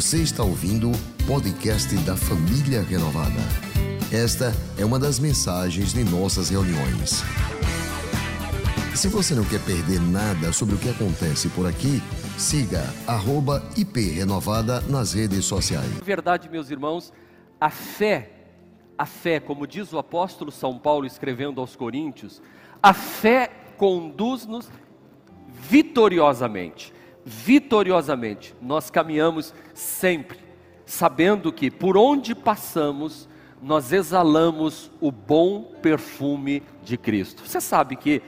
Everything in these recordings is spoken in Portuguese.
Você está ouvindo o podcast da Família Renovada. Esta é uma das mensagens de nossas reuniões. Se você não quer perder nada sobre o que acontece por aqui, siga @iprenovada nas redes sociais. Verdade, meus irmãos, a fé, a fé, como diz o apóstolo São Paulo escrevendo aos Coríntios, a fé conduz-nos vitoriosamente. Vitoriosamente. Nós caminhamos sempre sabendo que por onde passamos, nós exalamos o bom perfume de Cristo. Você sabe que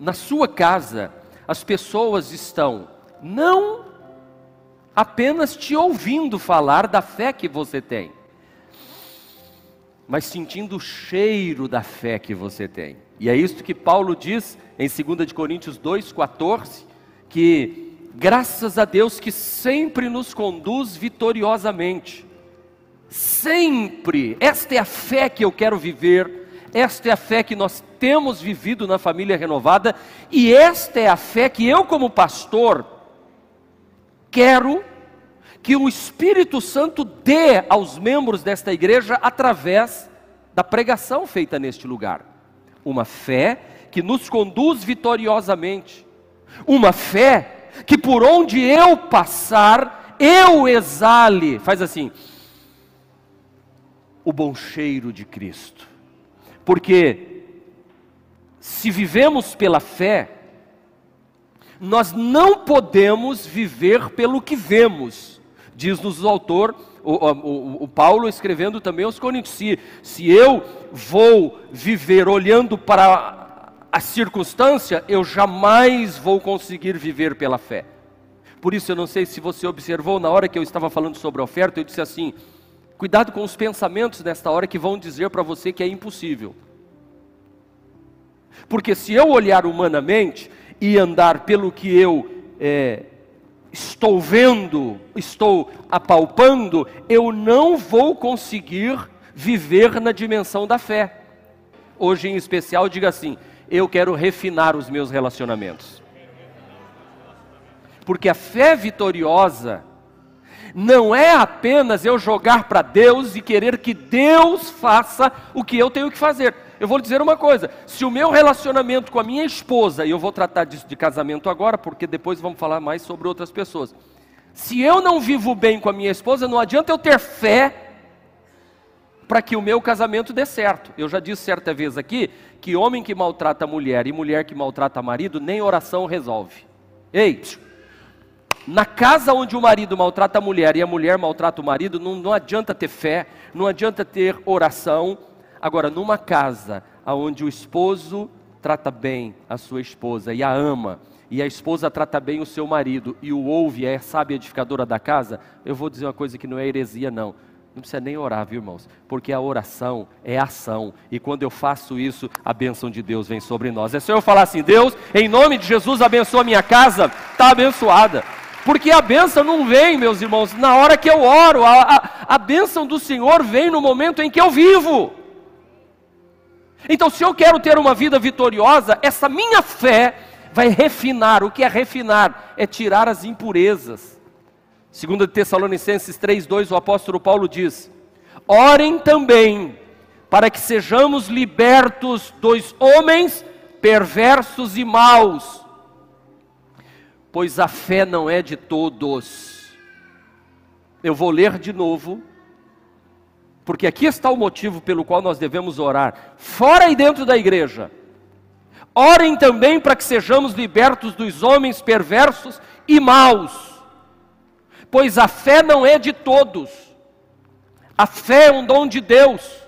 na sua casa as pessoas estão não apenas te ouvindo falar da fé que você tem, mas sentindo o cheiro da fé que você tem. E é isso que Paulo diz em 2 Coríntios 2,14, que graças a Deus que sempre nos conduz vitoriosamente. Sempre, esta é a fé que eu quero viver, esta é a fé que nós temos vivido na família renovada, e esta é a fé que eu, como pastor, quero que o Espírito Santo dê aos membros desta igreja através da pregação feita neste lugar. Uma fé que nos conduz vitoriosamente, uma fé que por onde eu passar, eu exale, faz assim, o bom cheiro de Cristo, porque se vivemos pela fé, nós não podemos viver pelo que vemos, diz-nos o autor o, o, o, Paulo escrevendo também aos Coríntios: se, se eu vou viver olhando para a circunstância, eu jamais vou conseguir viver pela fé. Por isso, eu não sei se você observou, na hora que eu estava falando sobre a oferta, eu disse assim: cuidado com os pensamentos nesta hora que vão dizer para você que é impossível. Porque se eu olhar humanamente e andar pelo que eu é, estou vendo, estou apalpando, eu não vou conseguir viver na dimensão da fé. Hoje, em especial, diga assim: eu quero refinar os meus relacionamentos. Porque a fé vitoriosa não é apenas eu jogar para Deus e querer que Deus faça o que eu tenho que fazer. Eu vou lhe dizer uma coisa: se o meu relacionamento com a minha esposa, e eu vou tratar disso de casamento agora, porque depois vamos falar mais sobre outras pessoas. Se eu não vivo bem com a minha esposa, não adianta eu ter fé para que o meu casamento dê certo. Eu já disse certa vez aqui que homem que maltrata mulher e mulher que maltrata marido, nem oração resolve. Ei, na casa onde o marido maltrata a mulher e a mulher maltrata o marido, não, não adianta ter fé, não adianta ter oração, Agora, numa casa onde o esposo trata bem a sua esposa e a ama, e a esposa trata bem o seu marido e o ouve, é sábia edificadora da casa, eu vou dizer uma coisa que não é heresia, não. Não precisa nem orar, viu, irmãos? Porque a oração é ação. E quando eu faço isso, a bênção de Deus vem sobre nós. É só eu falar assim: Deus, em nome de Jesus, abençoa a minha casa, está abençoada. Porque a bênção não vem, meus irmãos, na hora que eu oro. A, a, a bênção do Senhor vem no momento em que eu vivo. Então, se eu quero ter uma vida vitoriosa, essa minha fé vai refinar. O que é refinar? É tirar as impurezas. Segundo Tessalonicenses 3:2, o apóstolo Paulo diz: Orem também para que sejamos libertos dos homens perversos e maus, pois a fé não é de todos. Eu vou ler de novo porque aqui está o motivo pelo qual nós devemos orar, fora e dentro da igreja. Orem também para que sejamos libertos dos homens perversos e maus, pois a fé não é de todos, a fé é um dom de Deus.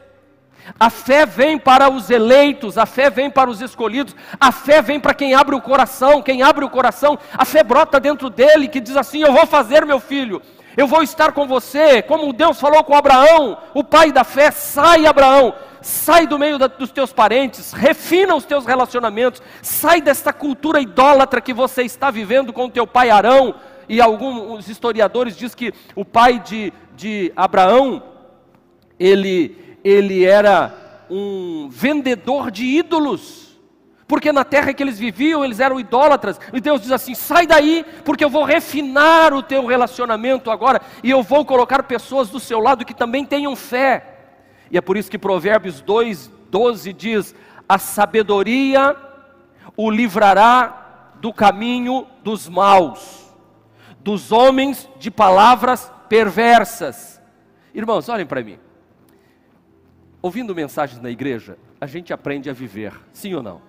A fé vem para os eleitos, a fé vem para os escolhidos, a fé vem para quem abre o coração. Quem abre o coração, a fé brota dentro dele que diz assim: Eu vou fazer, meu filho, eu vou estar com você, como Deus falou com Abraão, o pai da fé, sai Abraão, sai do meio da, dos teus parentes, refina os teus relacionamentos, sai desta cultura idólatra que você está vivendo com o teu pai Arão, e alguns historiadores dizem que o pai de, de Abraão, ele, ele era um vendedor de ídolos, Porque na terra que eles viviam, eles eram idólatras. E Deus diz assim: sai daí, porque eu vou refinar o teu relacionamento agora. E eu vou colocar pessoas do seu lado que também tenham fé. E é por isso que Provérbios 2, 12 diz: a sabedoria o livrará do caminho dos maus, dos homens de palavras perversas. Irmãos, olhem para mim. Ouvindo mensagens na igreja, a gente aprende a viver, sim ou não?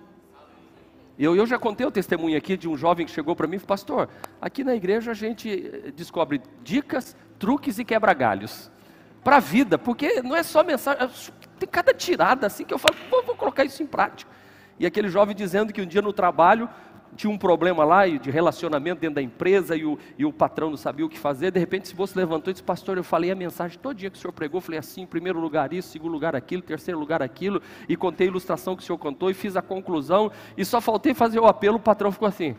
Eu, eu já contei o testemunho aqui de um jovem que chegou para mim e falou, pastor, aqui na igreja a gente eh, descobre dicas, truques e quebra-galhos para a vida, porque não é só mensagem, é tem cada tirada assim que eu falo, vou, vou colocar isso em prática. E aquele jovem dizendo que um dia no trabalho tinha um problema lá de relacionamento dentro da empresa e o, e o patrão não sabia o que fazer. De repente, se você levantou e disse, pastor, eu falei a mensagem todo dia que o senhor pregou. Falei assim: primeiro lugar isso, segundo lugar aquilo, terceiro lugar aquilo. E contei a ilustração que o senhor contou e fiz a conclusão. E só faltei fazer o apelo. O patrão ficou assim: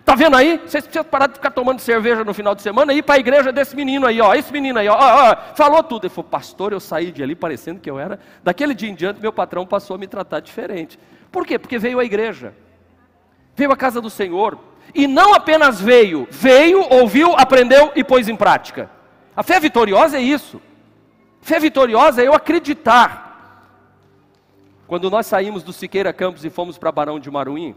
Está vendo aí? Vocês precisam parar de ficar tomando cerveja no final de semana e ir para a igreja desse menino aí, ó. Esse menino aí, ó, ó, ó. Falou tudo. Ele falou, pastor, eu saí de ali parecendo que eu era. Daquele dia em diante, meu patrão passou a me tratar diferente. Por quê? Porque veio a igreja veio à casa do Senhor, e não apenas veio, veio, ouviu, aprendeu e pôs em prática. A fé vitoriosa é isso. Fé vitoriosa é eu acreditar. Quando nós saímos do Siqueira Campos e fomos para Barão de Maruim,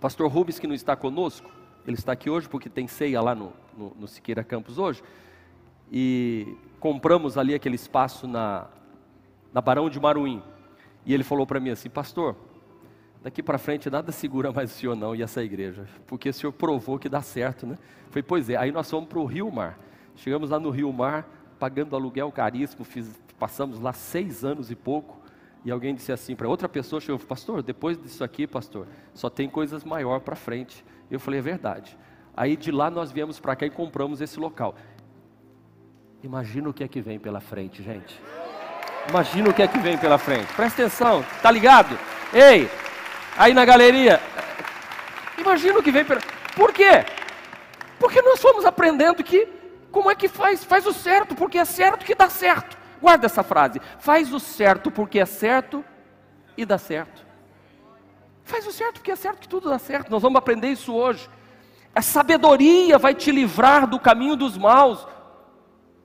pastor Rubens, que não está conosco, ele está aqui hoje porque tem ceia lá no, no, no Siqueira Campos hoje, e compramos ali aquele espaço na, na Barão de Maruim. E ele falou para mim assim, pastor, daqui para frente nada segura mais o senhor não e essa igreja, porque o senhor provou que dá certo, né? Foi, pois é, aí nós fomos para o Rio Mar, chegamos lá no Rio Mar, pagando aluguel caríssimo, fiz, passamos lá seis anos e pouco, e alguém disse assim para outra pessoa, chegou, pastor, depois disso aqui, pastor, só tem coisas maior para frente. Eu falei, é verdade. Aí de lá nós viemos para cá e compramos esse local. Imagina o que é que vem pela frente, gente. Imagina o que é que vem pela frente. Presta atenção, tá ligado? Ei, aí na galeria. Imagina o que vem pela. Por quê? Porque nós fomos aprendendo que como é que faz? Faz o certo, porque é certo que dá certo. Guarda essa frase. Faz o certo porque é certo e dá certo. Faz o certo porque é certo que tudo dá certo. Nós vamos aprender isso hoje. A sabedoria vai te livrar do caminho dos maus.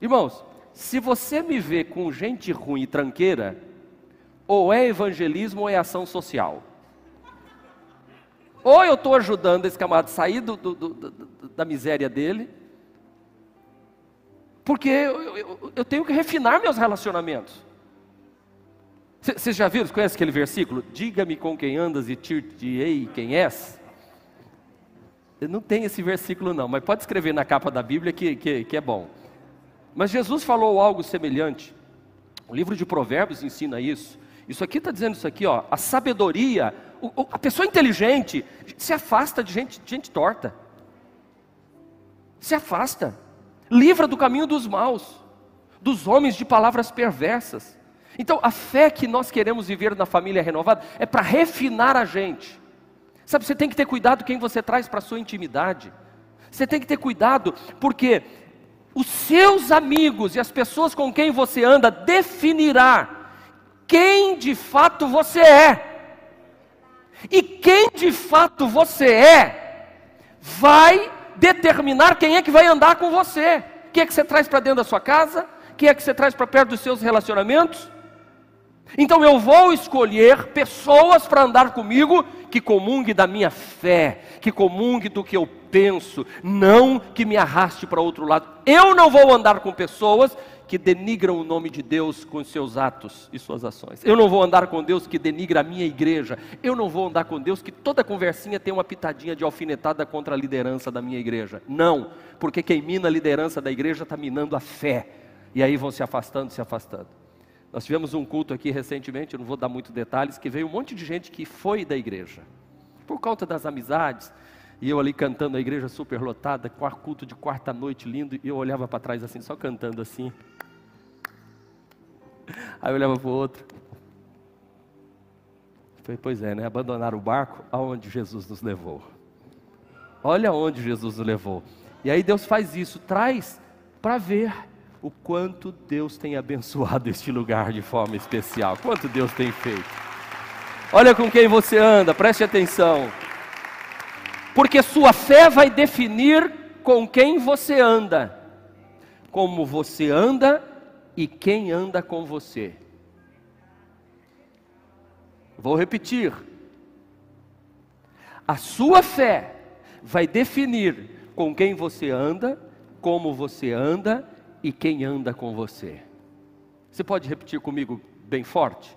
Irmãos, se você me vê com gente ruim e tranqueira, ou é evangelismo ou é ação social. Ou eu estou ajudando esse camarada a sair do, do, do, da miséria dele, porque eu, eu, eu, tenho que refinar meus relacionamentos. Vocês já viram, conhece aquele versículo? Diga-me com quem andas e dir-te-ei quem és. Não tem esse versículo não, mas pode escrever na capa da Bíblia que, que, que é bom. Mas Jesus falou algo semelhante. O livro de Provérbios ensina isso. Isso aqui está dizendo isso aqui, ó. A sabedoria a pessoa inteligente se afasta de gente, gente torta. Se afasta. Livra do caminho dos maus, dos homens de palavras perversas. Então, a fé que nós queremos viver na família renovada é para refinar a gente. Sabe, você tem que ter cuidado quem você traz para a sua intimidade. Você tem que ter cuidado, porque os seus amigos e as pessoas com quem você anda definirá quem de fato você é. E quem de fato você é, vai determinar quem é que vai andar com você. Quem é que você traz para dentro da sua casa? Quem é que você traz para perto dos seus relacionamentos? Então eu vou escolher pessoas para andar comigo que comungue da minha fé, que comungue do que eu penso, não que me arraste para outro lado. Eu não vou andar com pessoas que denigram o nome de Deus com seus atos e suas ações. Eu não vou andar com Deus que denigra a minha igreja. Eu não vou andar com Deus que toda conversinha tem uma pitadinha de alfinetada contra a liderança da minha igreja. Não, porque quem mina a liderança da igreja está minando a fé. E aí vão se afastando, se afastando. Nós tivemos um culto aqui recentemente, eu não vou dar muitos detalhes, que veio um monte de gente que foi da igreja. Por conta das amizades, e eu ali cantando a igreja super lotada, culto de quarta noite lindo, e eu olhava para trás assim, só cantando assim. Aí eu olhava para o outro. Falei, pois é, né? Abandonar o barco aonde Jesus nos levou. Olha onde Jesus nos levou. E aí Deus faz isso, traz para ver o quanto Deus tem abençoado este lugar de forma especial. Quanto Deus tem feito. Olha com quem você anda, preste atenção. Porque sua fé vai definir com quem você anda, como você anda e quem anda com você. Vou repetir. A sua fé vai definir com quem você anda, como você anda e quem anda com você. Você pode repetir comigo bem forte?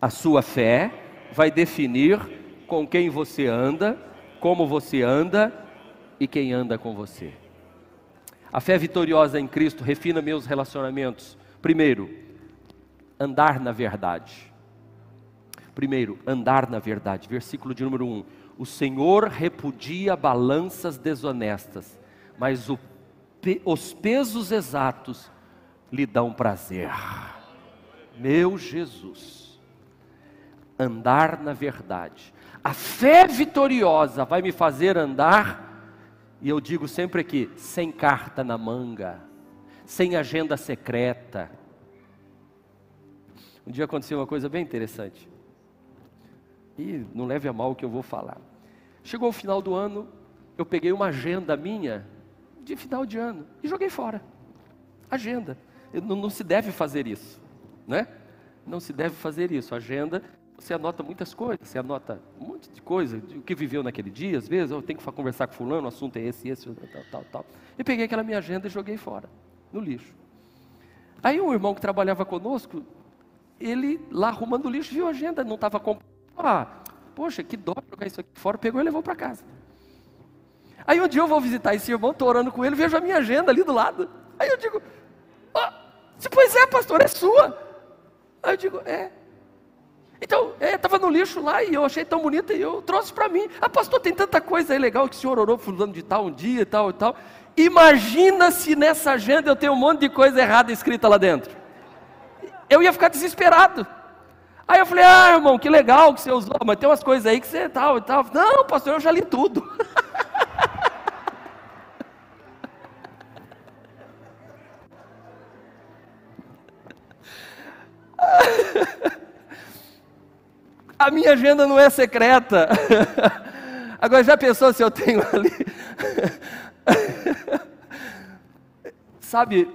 A sua fé vai definir com quem você anda, como você anda e quem anda com você. A fé vitoriosa em Cristo refina meus relacionamentos. Primeiro, andar na verdade. Primeiro, andar na verdade. Versículo de número 1. O Senhor repudia balanças desonestas, mas o, os pesos exatos lhe dão prazer. Meu Jesus. Andar na verdade. A fé vitoriosa vai me fazer andar, e eu digo sempre aqui, sem carta na manga, sem agenda secreta. Um dia aconteceu uma coisa bem interessante. E não leve a mal o que eu vou falar. Chegou o final do ano, eu peguei uma agenda minha de final de ano e joguei fora. Agenda. Não, não, se deve fazer isso, né? Não se deve fazer isso. Agenda, você anota muitas coisas, você anota um monte de coisa, o que viveu naquele dia, às vezes, eu tenho que conversar com fulano, o assunto é esse, esse, tal, tal, tal. E peguei aquela minha agenda e joguei fora, no lixo. Aí um irmão que trabalhava conosco, ele lá arrumando o lixo, viu a agenda, não estava comprando ah, poxa, que dó jogar isso aqui fora. Pegou e levou para casa. Aí um dia eu vou visitar esse irmão, estou orando com ele, vejo a minha agenda ali do lado. Aí eu digo, ah, pois é, pastor, é sua. Aí eu digo, é. Então, estava é, no lixo lá e eu achei tão bonita e eu trouxe para mim. Ah, pastor, tem tanta coisa aí legal que o senhor orou fulano de tal um dia e tal e tal. Imagina se nessa agenda eu tenho um monte de coisa errada escrita lá dentro. Eu ia ficar desesperado. Aí eu falei, ah, irmão, que legal que você usou, mas tem umas coisas aí que você tal e tal. Não, pastor, eu já li tudo. A minha agenda não é secreta. Agora já pensou se eu tenho ali? Sabe,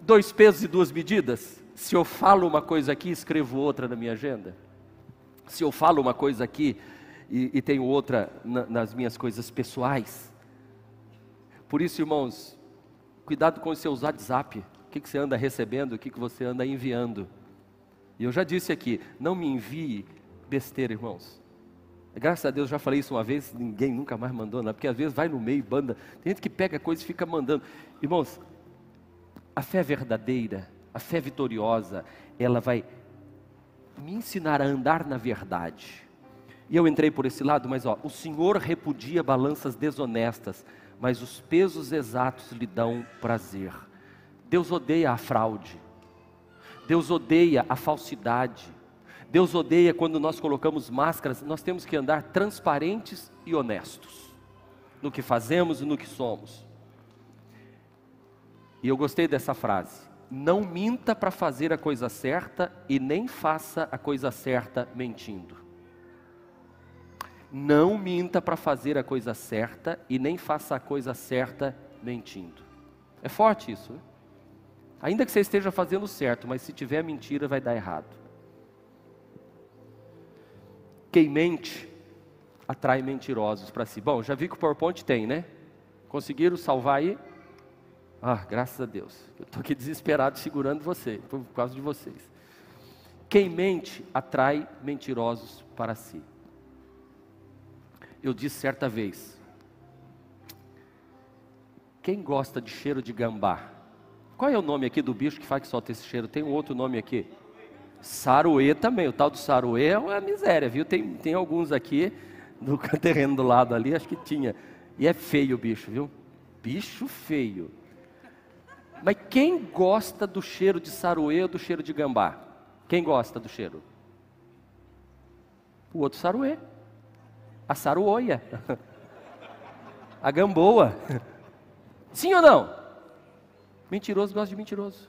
dois pesos e duas medidas? Se eu falo uma coisa aqui, escrevo outra na minha agenda. Se eu falo uma coisa aqui e, e tenho outra na, nas minhas coisas pessoais. Por isso, irmãos, cuidado com os seus WhatsApp. O que, que você anda recebendo, o que, que você anda enviando. E eu já disse aqui, não me envie besteira, irmãos. Graças a Deus, já falei isso uma vez, ninguém nunca mais mandou, não, porque às vezes vai no meio, banda. Tem gente que pega coisa e fica mandando. Irmãos, a fé verdadeira a fé vitoriosa, ela vai me ensinar a andar na verdade. E eu entrei por esse lado, mas ó, o Senhor repudia balanças desonestas, mas os pesos exatos lhe dão prazer. Deus odeia a fraude. Deus odeia a falsidade. Deus odeia quando nós colocamos máscaras, nós temos que andar transparentes e honestos no que fazemos e no que somos. E eu gostei dessa frase não minta para fazer a coisa certa e nem faça a coisa certa mentindo. Não minta para fazer a coisa certa e nem faça a coisa certa mentindo. É forte isso. Né? Ainda que você esteja fazendo certo, mas se tiver mentira, vai dar errado. Quem mente atrai mentirosos para si. Bom, já vi que o PowerPoint tem, né? Conseguiram salvar aí? Ah, graças a Deus. Eu estou aqui desesperado segurando você, por causa de vocês. Quem mente atrai mentirosos para si. Eu disse certa vez: quem gosta de cheiro de gambá? Qual é o nome aqui do bicho que faz que solta esse cheiro? Tem um outro nome aqui? Saruê também. O tal do saruê é uma miséria, viu? Tem, tem alguns aqui no terreno do lado ali, acho que tinha. E é feio o bicho, viu? Bicho feio. Mas quem gosta do cheiro de saruê ou do cheiro de gambá? Quem gosta do cheiro? O outro saruê. A saruoia. A gamboa. Sim ou não? Mentiroso gosta de mentiroso.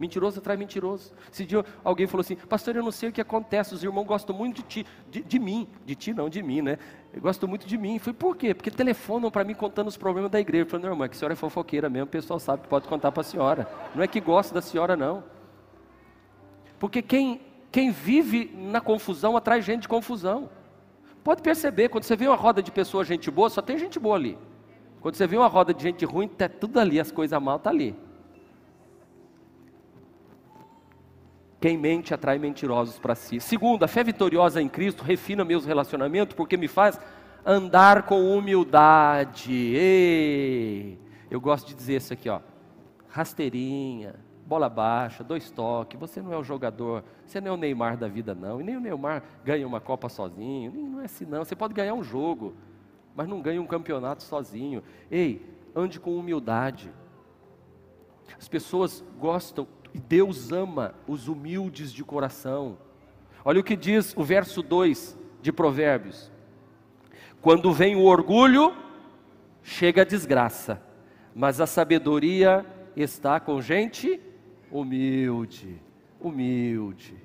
Mentiroso atrai mentiroso. Esse dia alguém falou assim, pastor, eu não sei o que acontece, os irmãos gostam muito de ti, de, de mim, de ti não, de mim, né? Eu gosto muito de mim. Falei, por quê? Porque telefonam para mim contando os problemas da igreja. Eu falei, não, irmã, que a senhora é fofoqueira mesmo, o pessoal sabe que pode contar para a senhora. Não é que gosta da senhora, não. Porque quem, quem vive na confusão atrai gente de confusão. Pode perceber, quando você vê uma roda de pessoas, gente boa, só tem gente boa ali. Quando você vê uma roda de gente ruim, tá tudo ali, as coisas mal tá ali. Quem mente atrai mentirosos para si. Segundo, a fé vitoriosa em Cristo refina meus relacionamentos porque me faz andar com humildade. Ei, eu gosto de dizer isso aqui, ó. Rasteirinha, bola baixa, dois toques. Você não é o jogador, você não é o Neymar da vida, não. E nem o Neymar ganha uma Copa sozinho. Não é assim, não. Você pode ganhar um jogo, mas não ganha um campeonato sozinho. Ei, ande com humildade. As pessoas gostam e Deus ama os humildes de coração. Olha o que diz o verso 2 de Provérbios: Quando vem o orgulho, chega a desgraça, mas a sabedoria está com gente humilde. Humilde.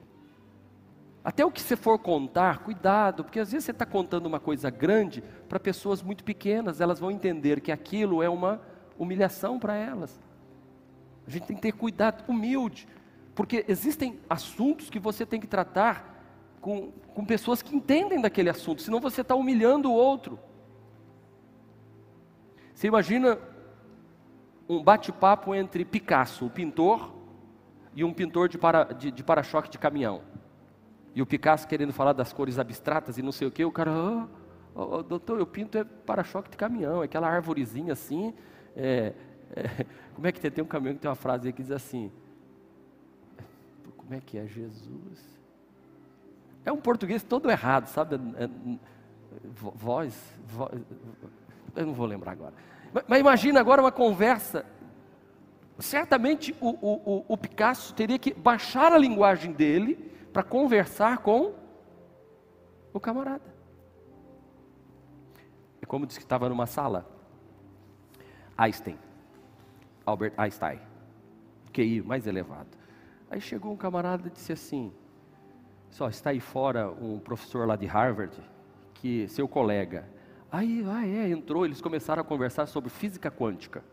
Até o que você for contar, cuidado, porque às vezes você está contando uma coisa grande para pessoas muito pequenas, elas vão entender que aquilo é uma humilhação para elas. A gente tem que ter cuidado, humilde, porque existem assuntos que você tem que tratar com, com pessoas que entendem daquele assunto, senão você está humilhando o outro. Você imagina um bate-papo entre Picasso, o pintor, e um pintor de para-choque de, de, para de caminhão. E o Picasso querendo falar das cores abstratas e não sei o que, o cara, oh, oh, doutor, eu pinto é para-choque de caminhão, é aquela árvorezinha assim, é, é, como é que tem, tem um caminhão que tem uma frase aí que diz assim: Como é que é Jesus? É um português todo errado, sabe? É, voz, voz, eu não vou lembrar agora. Mas, mas imagina agora uma conversa. Certamente o, o, o Picasso teria que baixar a linguagem dele para conversar com o camarada. É como disse que estava numa sala. Einstein. Albert Einstein, QI mais elevado. Aí chegou um camarada e disse assim: só está aí fora um professor lá de Harvard, que seu colega. Aí, ah, é, entrou, eles começaram a conversar sobre física quântica.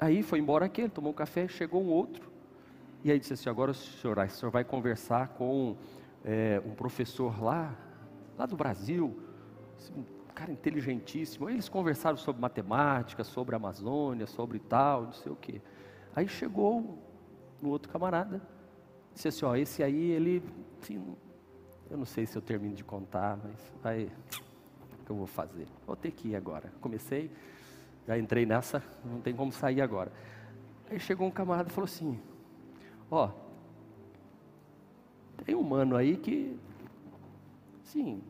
Aí foi embora aquele, tomou um café, chegou um outro. E aí disse assim: agora o senhor, o senhor vai conversar com é, um professor lá, lá do Brasil, cara inteligentíssimo. Aí eles conversaram sobre matemática, sobre Amazônia, sobre tal, não sei o quê. Aí chegou um outro camarada, disse assim, ó, esse aí, ele, assim, eu não sei se eu termino de contar, mas vai, o que eu vou fazer? Vou ter que ir agora. Comecei, já entrei nessa, não tem como sair agora. Aí chegou um camarada e falou assim, ó, tem um mano aí que, sim,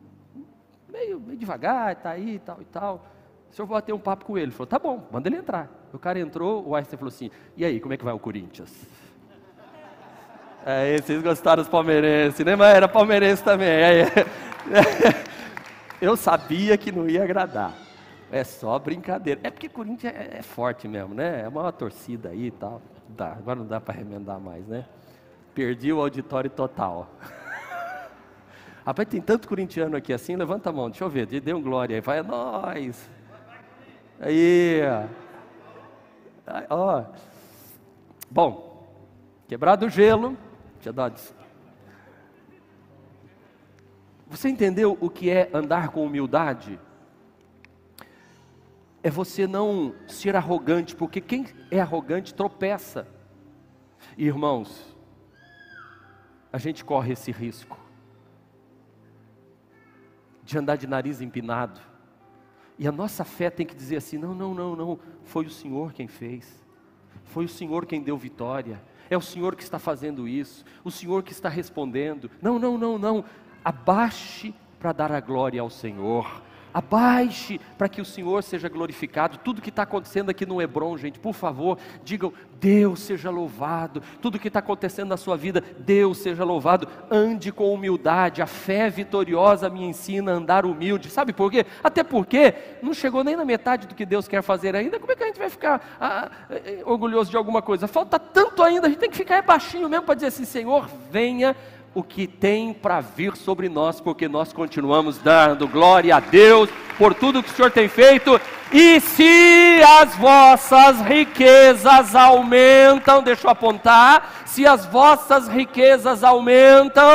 meio, meio devagar, está aí e tal e tal. O senhor vai ter um papo com ele. Ele falou, tá bom, manda ele entrar. O cara entrou, o Einstein falou assim, e aí, como é que vai o Corinthians? É, vocês gostaram dos palmeirenses, né? Mas era palmeirense também. É, é. Eu sabia que não ia agradar. É só brincadeira. É porque Corinthians é, é forte mesmo, né? É uma torcida aí e tal. Dá. Agora não dá para remendar mais, né? Perdi o auditório total. Rapaz, tem tanto corintiano aqui assim, levanta a mão, deixa eu ver, dê um glória aí, vai, é nós. Aí, ó. Bom, quebrado o gelo, tinha dado. Você entendeu o que é andar com humildade? É você não ser arrogante, porque quem é arrogante tropeça. Irmãos, a gente corre esse risco de andar de nariz empinado. E a nossa fé tem que dizer assim: não, não, não, não, foi o Senhor quem fez, foi o Senhor quem deu vitória, é o Senhor que está fazendo isso, o Senhor que está respondendo. Não, não, não, não, abaixe para dar a glória ao Senhor, Abaixe para que o Senhor seja glorificado. Tudo que está acontecendo aqui no Hebron, gente, por favor, digam: Deus seja louvado. Tudo que está acontecendo na sua vida, Deus seja louvado. Ande com humildade. A fé vitoriosa me ensina a andar humilde. Sabe por quê? Até porque não chegou nem na metade do que Deus quer fazer ainda. Como é que a gente vai ficar ah, eh, orgulhoso de alguma coisa? Falta tanto ainda, a gente tem que ficar baixinho mesmo para dizer assim: Senhor, venha o que tem para vir sobre nós, porque nós continuamos dando glória a Deus por tudo que o Senhor tem feito. E se as vossas riquezas aumentam, deixa eu apontar, se as vossas riquezas aumentam,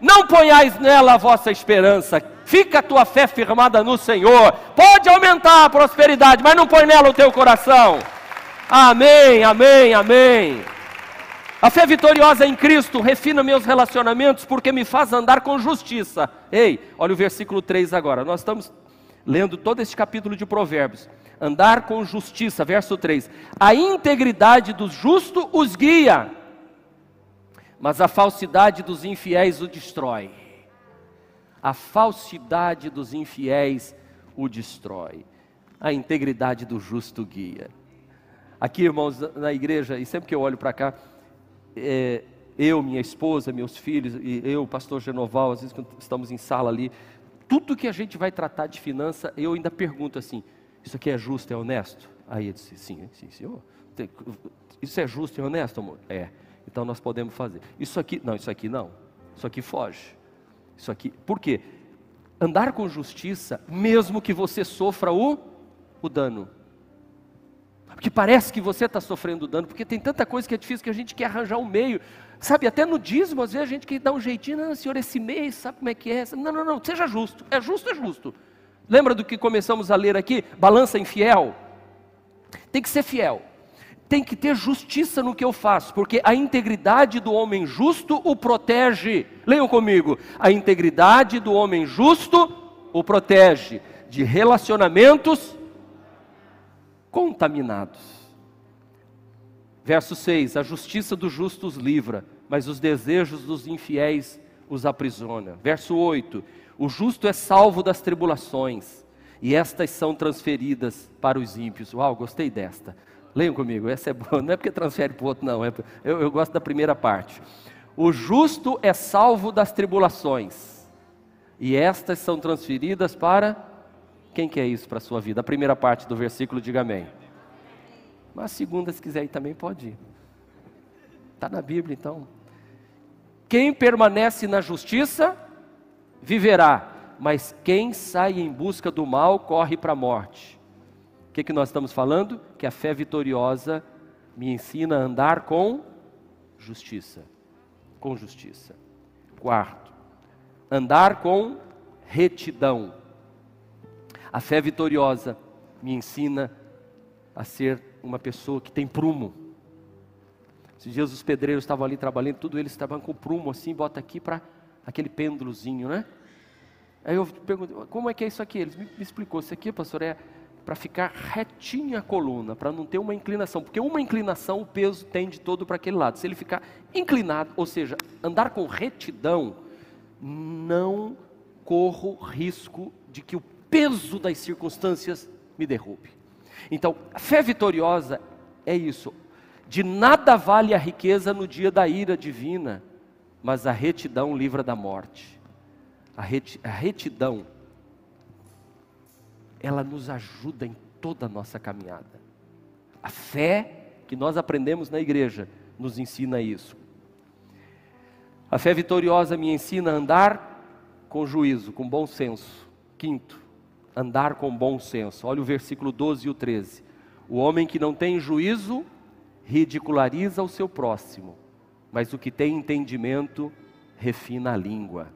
não ponhais nela a vossa esperança, fica a tua fé firmada no Senhor. Pode aumentar a prosperidade, mas não põe nela o teu coração. Amém, amém, amém. A fé vitoriosa em Cristo refina meus relacionamentos porque me faz andar com justiça. Ei, olha o versículo 3 agora. Nós estamos lendo todo este capítulo de Provérbios. Andar com justiça, verso 3. A integridade do justo os guia, mas a falsidade dos infiéis o destrói. A falsidade dos infiéis o destrói. A integridade do justo guia. Aqui, irmãos, na igreja, e sempre que eu olho para cá, é, eu, minha esposa, meus filhos, e eu, pastor Genoval, às vezes quando estamos em sala ali, tudo que a gente vai tratar de finança, eu ainda pergunto assim: isso aqui é justo, é honesto? Aí ele disse: sim, sim, senhor. Isso é justo e honesto, amor? É. Então nós podemos fazer. Isso aqui, não, isso aqui não. Isso aqui foge. Isso aqui, por quê? Andar com justiça, mesmo que você sofra o, o dano. Porque parece que você está sofrendo dano, porque tem tanta coisa que é difícil que a gente quer arranjar um meio. Sabe, até no dízimo, às vezes a gente quer dar um jeitinho, não, senhor, esse mês, sabe como é que é? Não, não, não, seja justo. É justo, é justo. Lembra do que começamos a ler aqui? Balança infiel. Tem que ser fiel. Tem que ter justiça no que eu faço, porque a integridade do homem justo o protege. Leiam comigo. A integridade do homem justo o protege de relacionamentos contaminados. Verso 6: A justiça dos justos livra, mas os desejos dos infiéis os aprisiona. Verso 8: O justo é salvo das tribulações, e estas são transferidas para os ímpios. Uau, gostei desta. Leiam comigo, essa é boa, não é porque transfere para o outro, não, é, eu, eu gosto da primeira parte. O justo é salvo das tribulações, e estas são transferidas para quem quer isso para a sua vida? A primeira parte do versículo, diga amém. Mas a segunda, se quiser ir também, pode ir. Está na Bíblia, então. Quem permanece na justiça, viverá. Mas quem sai em busca do mal, corre para a morte. O que, que nós estamos falando? Que a fé vitoriosa me ensina a andar com justiça. Com justiça. Quarto, andar com retidão. A fé vitoriosa me ensina a ser uma pessoa que tem prumo. Esses dias os pedreiros estavam ali trabalhando, tudo eles estavam com prumo assim, bota aqui para aquele pêndulozinho, né? Aí eu pergunto, como é que é isso aqui? Eles me, me explicou, isso aqui, pastor, é para ficar retinha a coluna, para não ter uma inclinação, porque uma inclinação o peso tende todo para aquele lado. Se ele ficar inclinado, ou seja, andar com retidão, não corro risco de que o peso das circunstâncias me derrube. Então, a fé vitoriosa é isso. De nada vale a riqueza no dia da ira divina, mas a retidão livra da morte. A, reti a retidão, ela nos ajuda em toda a nossa caminhada. A fé que nós aprendemos na igreja nos ensina isso. A fé vitoriosa me ensina a andar com juízo, com bom senso. Quinto, andar com bom senso. Olha o versículo 12 e o 13. O homem que não tem juízo ridiculariza o seu próximo, mas o que tem entendimento refina a língua.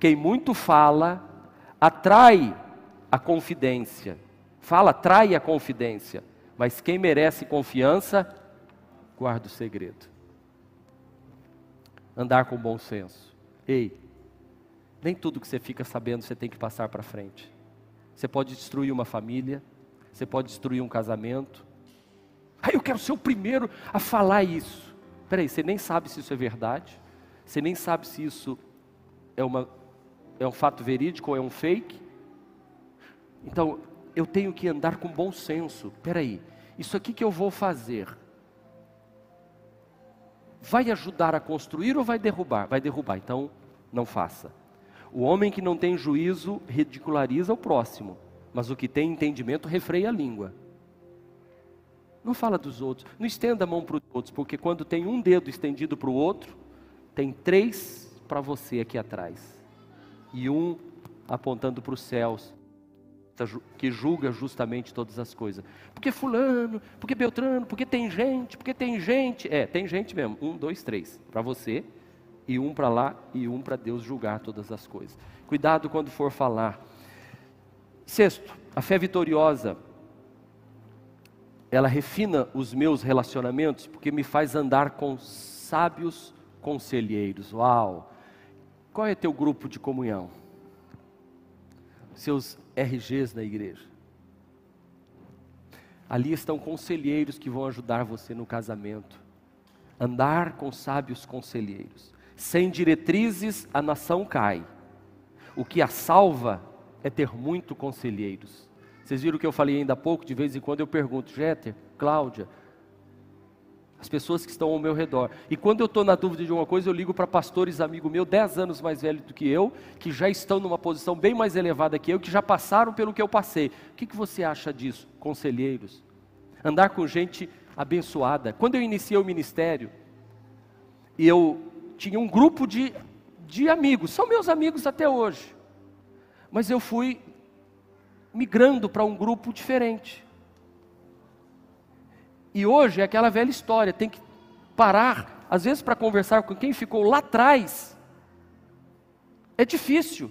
Quem muito fala atrai a confidência. Fala atrai a confidência, mas quem merece confiança guarda o segredo. Andar com bom senso. Ei, nem tudo que você fica sabendo você tem que passar para frente. Você pode destruir uma família, você pode destruir um casamento. Ah, eu quero ser o primeiro a falar isso. Peraí, você nem sabe se isso é verdade, você nem sabe se isso é uma é um fato verídico ou é um fake. Então, eu tenho que andar com bom senso. Peraí, isso aqui que eu vou fazer vai ajudar a construir ou vai derrubar? Vai derrubar, então não faça. O homem que não tem juízo ridiculariza o próximo, mas o que tem entendimento refreia a língua. Não fala dos outros, não estenda a mão para os outros, porque quando tem um dedo estendido para o outro, tem três para você aqui atrás, e um apontando para os céus, que julga justamente todas as coisas. Porque fulano, porque Beltrano, porque tem gente, porque tem gente. É, tem gente mesmo. Um, dois, três. Para você, e um para lá, e um para Deus julgar todas as coisas. Cuidado quando for falar. Sexto, a fé vitoriosa. Ela refina os meus relacionamentos, porque me faz andar com sábios conselheiros. Uau! Qual é teu grupo de comunhão? Seus RGs na igreja. Ali estão conselheiros que vão ajudar você no casamento. Andar com sábios conselheiros. Sem diretrizes, a nação cai. O que a salva é ter muito conselheiros. Vocês viram o que eu falei ainda há pouco? De vez em quando eu pergunto, Jéter, Cláudia, as pessoas que estão ao meu redor. E quando eu estou na dúvida de uma coisa, eu ligo para pastores amigos meus, 10 anos mais velhos do que eu, que já estão numa posição bem mais elevada que eu, que já passaram pelo que eu passei. O que, que você acha disso? Conselheiros. Andar com gente abençoada. Quando eu iniciei o ministério, eu tinha um grupo de, de amigos, são meus amigos até hoje. Mas eu fui migrando para um grupo diferente. E hoje é aquela velha história, tem que parar, às vezes para conversar com quem ficou lá atrás. É difícil.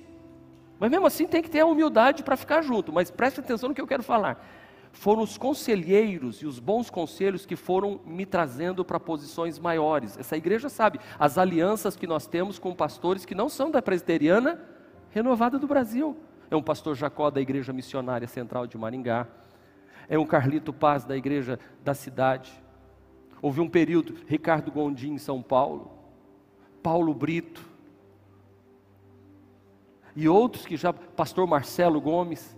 Mas mesmo assim tem que ter a humildade para ficar junto. Mas preste atenção no que eu quero falar. Foram os conselheiros e os bons conselhos que foram me trazendo para posições maiores. Essa igreja sabe as alianças que nós temos com pastores que não são da presbiteriana renovada do Brasil. É um pastor Jacó da Igreja Missionária Central de Maringá é um Carlito Paz da igreja da cidade. Houve um período, Ricardo Gondim em São Paulo, Paulo Brito, e outros que já, pastor Marcelo Gomes,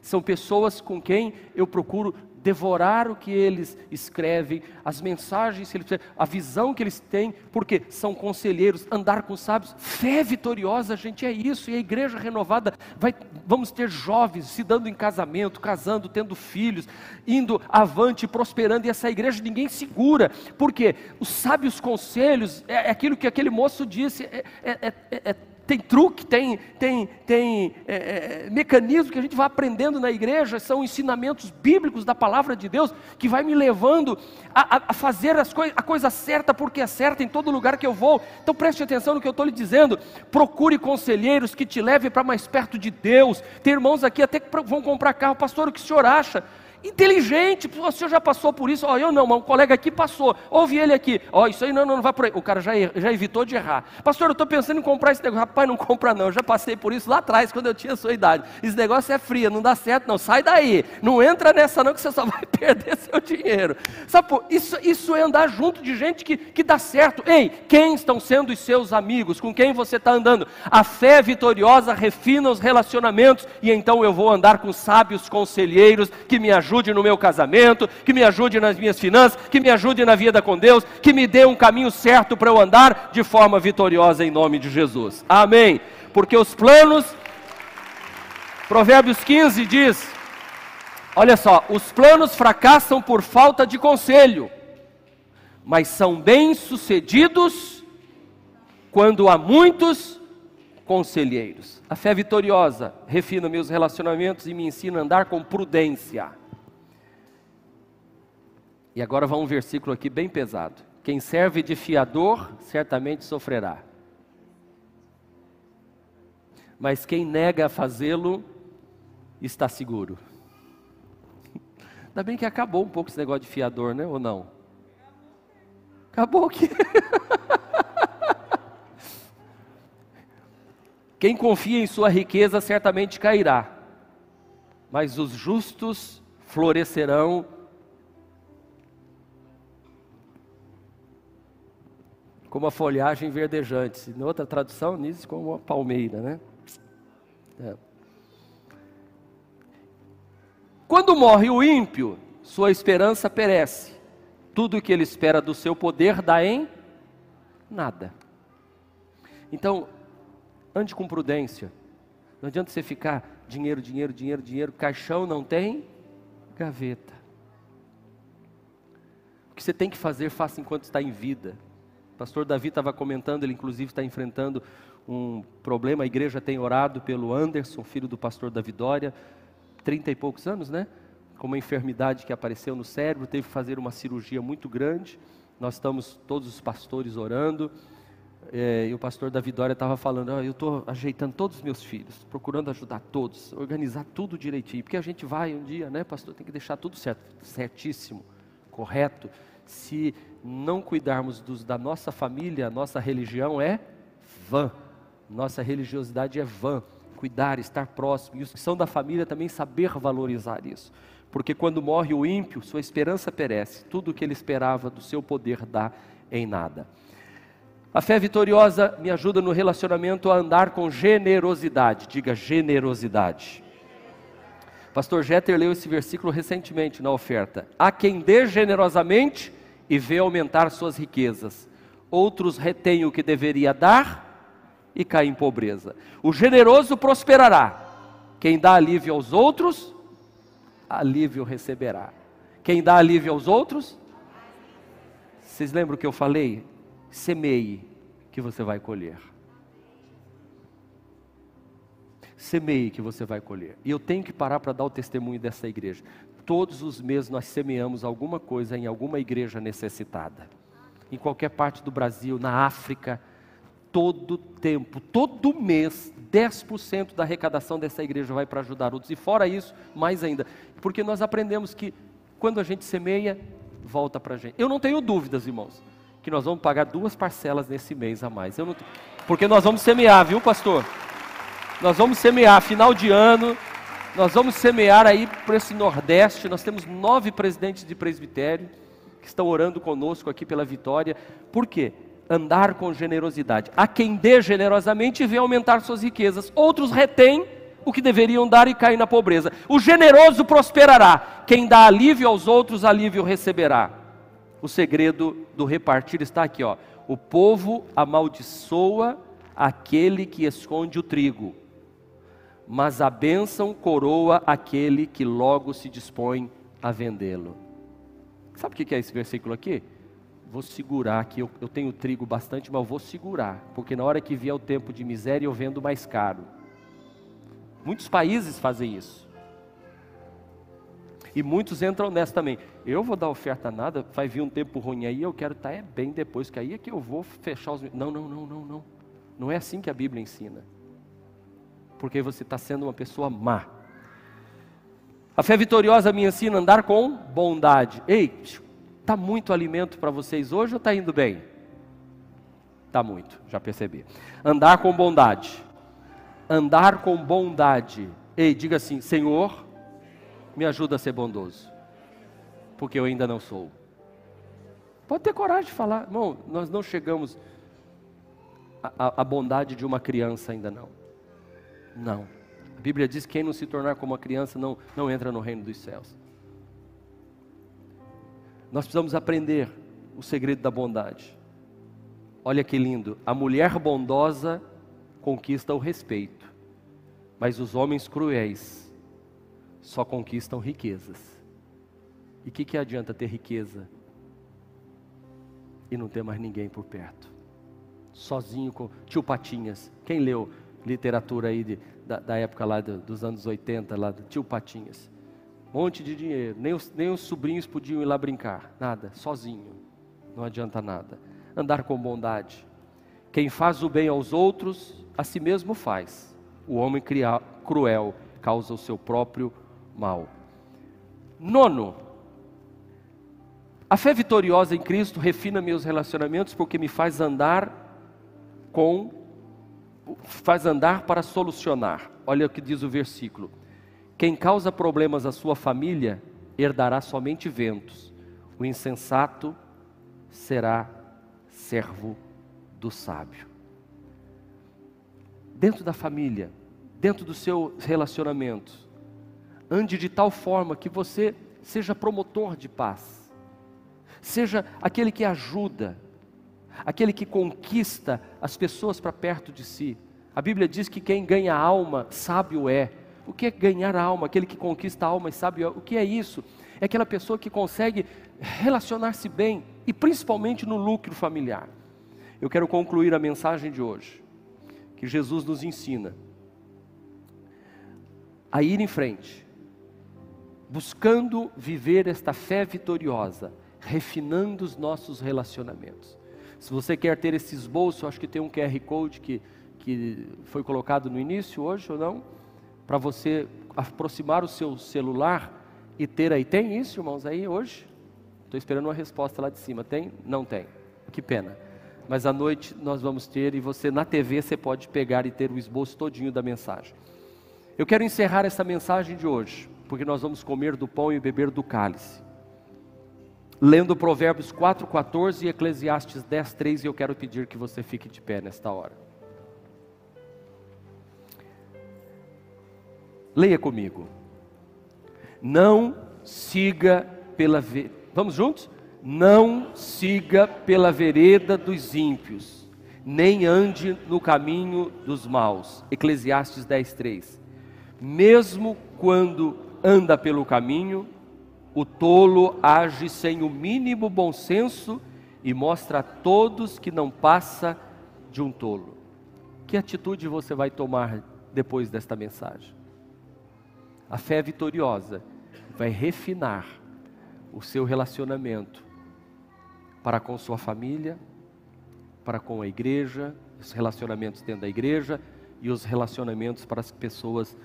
são pessoas com quem eu procuro devorar o que eles escrevem, as mensagens que eles a visão que eles têm, porque são conselheiros, andar com sábios, fé vitoriosa, gente, é isso, e a igreja renovada vai, vamos ter jovens se dando em casamento, casando, tendo filhos, indo avante, prosperando, e essa igreja ninguém segura, porque os sábios conselhos, é, é aquilo que aquele moço disse, é, é, é, é tem truque, tem, tem, tem é, é, mecanismo que a gente vai aprendendo na igreja, são ensinamentos bíblicos da palavra de Deus, que vai me levando a, a fazer as coi a coisa certa, porque é certa em todo lugar que eu vou. Então preste atenção no que eu estou lhe dizendo. Procure conselheiros que te levem para mais perto de Deus. Tem irmãos aqui até que vão comprar carro, pastor, o que o senhor acha? Inteligente, o senhor já passou por isso, ó, eu não, mas um colega aqui passou, ouve ele aqui, ó, isso aí não, não, não vai por aí, o cara já, já evitou de errar, pastor, eu estou pensando em comprar esse negócio, rapaz, não compra não, eu já passei por isso lá atrás, quando eu tinha a sua idade, esse negócio é frio, não dá certo não, sai daí, não entra nessa não, que você só vai perder seu dinheiro, sabe, pô, isso, isso é andar junto de gente que, que dá certo, ei, quem estão sendo os seus amigos, com quem você está andando, a fé vitoriosa refina os relacionamentos, e então eu vou andar com sábios conselheiros, que me ajudam ajude no meu casamento, que me ajude nas minhas finanças, que me ajude na vida com Deus, que me dê um caminho certo para eu andar de forma vitoriosa em nome de Jesus. Amém. Porque os planos, Provérbios 15 diz: olha só, os planos fracassam por falta de conselho, mas são bem-sucedidos quando há muitos conselheiros. A fé vitoriosa refina meus relacionamentos e me ensina a andar com prudência. E agora vai um versículo aqui bem pesado. Quem serve de fiador, certamente sofrerá. Mas quem nega fazê-lo, está seguro. Ainda bem que acabou um pouco esse negócio de fiador, né? Ou não? Acabou aqui. Quem confia em sua riqueza certamente cairá, mas os justos florescerão como a folhagem verdejante. Em outra tradução, nisso como uma palmeira, né? É. Quando morre o ímpio, sua esperança perece. Tudo o que ele espera do seu poder dá em nada. Então, ande com prudência. Não adianta você ficar dinheiro, dinheiro, dinheiro, dinheiro, caixão não tem gaveta. O que você tem que fazer, faça enquanto está em vida. Pastor Davi estava comentando, ele inclusive está enfrentando um problema. A igreja tem orado pelo Anderson, filho do pastor Davi Dória, trinta e poucos anos, né? Com uma enfermidade que apareceu no cérebro, teve que fazer uma cirurgia muito grande. Nós estamos todos os pastores orando. É, e o pastor Davi Dória estava falando, oh, eu estou ajeitando todos os meus filhos, procurando ajudar todos, organizar tudo direitinho, porque a gente vai um dia, né, pastor, tem que deixar tudo certo, certíssimo, correto. Se não cuidarmos dos, da nossa família, a nossa religião é vã, nossa religiosidade é vã. Cuidar, estar próximo, e os que são da família também saber valorizar isso. Porque quando morre o ímpio, sua esperança perece, tudo o que ele esperava do seu poder dá em nada. A fé vitoriosa me ajuda no relacionamento a andar com generosidade. Diga generosidade. Pastor Jeter leu esse versículo recentemente na oferta. Há quem dê generosamente e vê aumentar suas riquezas. Outros retêm o que deveria dar e caem em pobreza. O generoso prosperará. Quem dá alívio aos outros, alívio receberá. Quem dá alívio aos outros, vocês lembram o que eu falei? semeie que você vai colher. Semeie que você vai colher. E eu tenho que parar para dar o testemunho dessa igreja. Todos os meses nós semeamos alguma coisa em alguma igreja necessitada. Em qualquer parte do Brasil, na África, todo tempo, todo mês, 10% da arrecadação dessa igreja vai para ajudar outros. E fora isso, mais ainda. Porque nós aprendemos que quando a gente semeia, volta para a gente. Eu não tenho dúvidas, irmãos que nós vamos pagar duas parcelas nesse mês a mais. Não... Porque nós vamos semear, viu, pastor? Nós vamos semear, final de ano, nós vamos semear aí para esse Nordeste. Nós temos nove presidentes de presbitério que estão orando conosco aqui pela vitória. Por quê? Andar com generosidade. A quem dê generosamente vê aumentar suas riquezas. Outros retêm o que deveriam dar e caem na pobreza. O generoso prosperará. Quem dá alívio aos outros, alívio receberá o segredo do repartir está aqui, ó. O povo amaldiçoa aquele que esconde o trigo, mas a bênção coroa aquele que logo se dispõe a vendê-lo. Sabe o que é esse versículo aqui? Vou segurar aqui, eu, eu tenho trigo bastante, mas eu vou segurar, porque na hora que vier o tempo de miséria eu vendo mais caro. Muitos países fazem isso. E muitos entram nessa também. Eu vou dar oferta nada, vai vir um tempo ruim aí, eu quero estar é bem depois, que aí é que eu vou fechar os. Não, não, não, não, não. Não é assim que a Bíblia ensina. Porque você está sendo uma pessoa má. A fé vitoriosa me ensina a andar com bondade. Ei, está muito alimento para vocês hoje ou está indo bem? Está muito, já percebi. Andar com bondade. Andar com bondade. Ei, diga assim: Senhor, me ajuda a ser bondoso, porque eu ainda não sou. Pode ter coragem de falar, irmão, nós não chegamos à, bondade de uma criança ainda não. Não. A Bíblia diz que quem não se tornar como uma criança não, não entra no reino dos céus. Nós precisamos aprender o segredo da bondade. Olha que lindo, a mulher bondosa conquista o respeito, mas os homens cruéis só conquistam riquezas. E o que, que adianta ter riqueza e não ter mais ninguém por perto? Sozinho com tio Patinhas. Quem leu literatura aí de, da, da, época lá do, dos anos 80, lá do tio Patinhas? Monte de dinheiro, nem os, nem os sobrinhos podiam ir lá brincar, nada, sozinho, não adianta nada. Andar com bondade. Quem faz o bem aos outros, a si mesmo faz. O homem cruel causa o seu próprio mal. Nono, a fé vitoriosa em Cristo refina meus relacionamentos porque me faz andar com faz andar para solucionar. Olha o que diz o versículo. Quem causa problemas à sua família herdará somente ventos. O insensato será servo do sábio. Dentro da família, dentro do seu relacionamento. Ande de tal forma que você seja promotor de paz, seja aquele que ajuda, aquele que conquista as pessoas para perto de si. A Bíblia diz que quem ganha alma, sábio é. O que é ganhar a alma? Aquele que conquista a alma e sabe o que é isso? É aquela pessoa que consegue relacionar-se bem e principalmente no lucro familiar. Eu quero concluir a mensagem de hoje, que Jesus nos ensina a ir em frente, buscando viver esta fé vitoriosa, refinando os nossos relacionamentos. Se você quer ter esse esboço, acho que tem um QR Code que, que foi colocado no início hoje ou não, para você aproximar o seu celular e ter aí. Tem isso, irmãos, aí hoje? Estou esperando uma resposta lá de cima. Tem? Não tem. Que pena. Mas à noite nós vamos ter e você na TV você pode pegar e ter o esboço todinho da mensagem. Eu quero encerrar essa mensagem de hoje, porque nós vamos comer do pão e beber do cálice. Lendo Provérbios 4:14 e Eclesiastes 10:3, e eu quero pedir que você fique de pé nesta hora. Leia comigo. Não siga pela ve... Vamos juntos? Não siga pela vereda dos ímpios, nem ande no caminho dos maus. Eclesiastes 10:3 mesmo quando anda pelo caminho, o tolo age sem o mínimo bom senso e mostra a todos que não passa de um tolo. Que atitude você vai tomar depois desta mensagem? A fé vitoriosa vai refinar o seu relacionamento para com sua família, para com a igreja, os relacionamentos dentro da igreja e os relacionamentos para as pessoas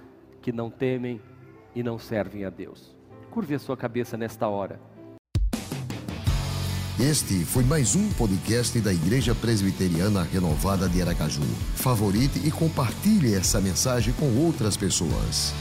que não temem e não servem a Deus. Curve a sua cabeça nesta hora. Este foi mais um podcast da Igreja Presbiteriana Renovada de Aracaju. Favorite e compartilhe essa mensagem com outras pessoas.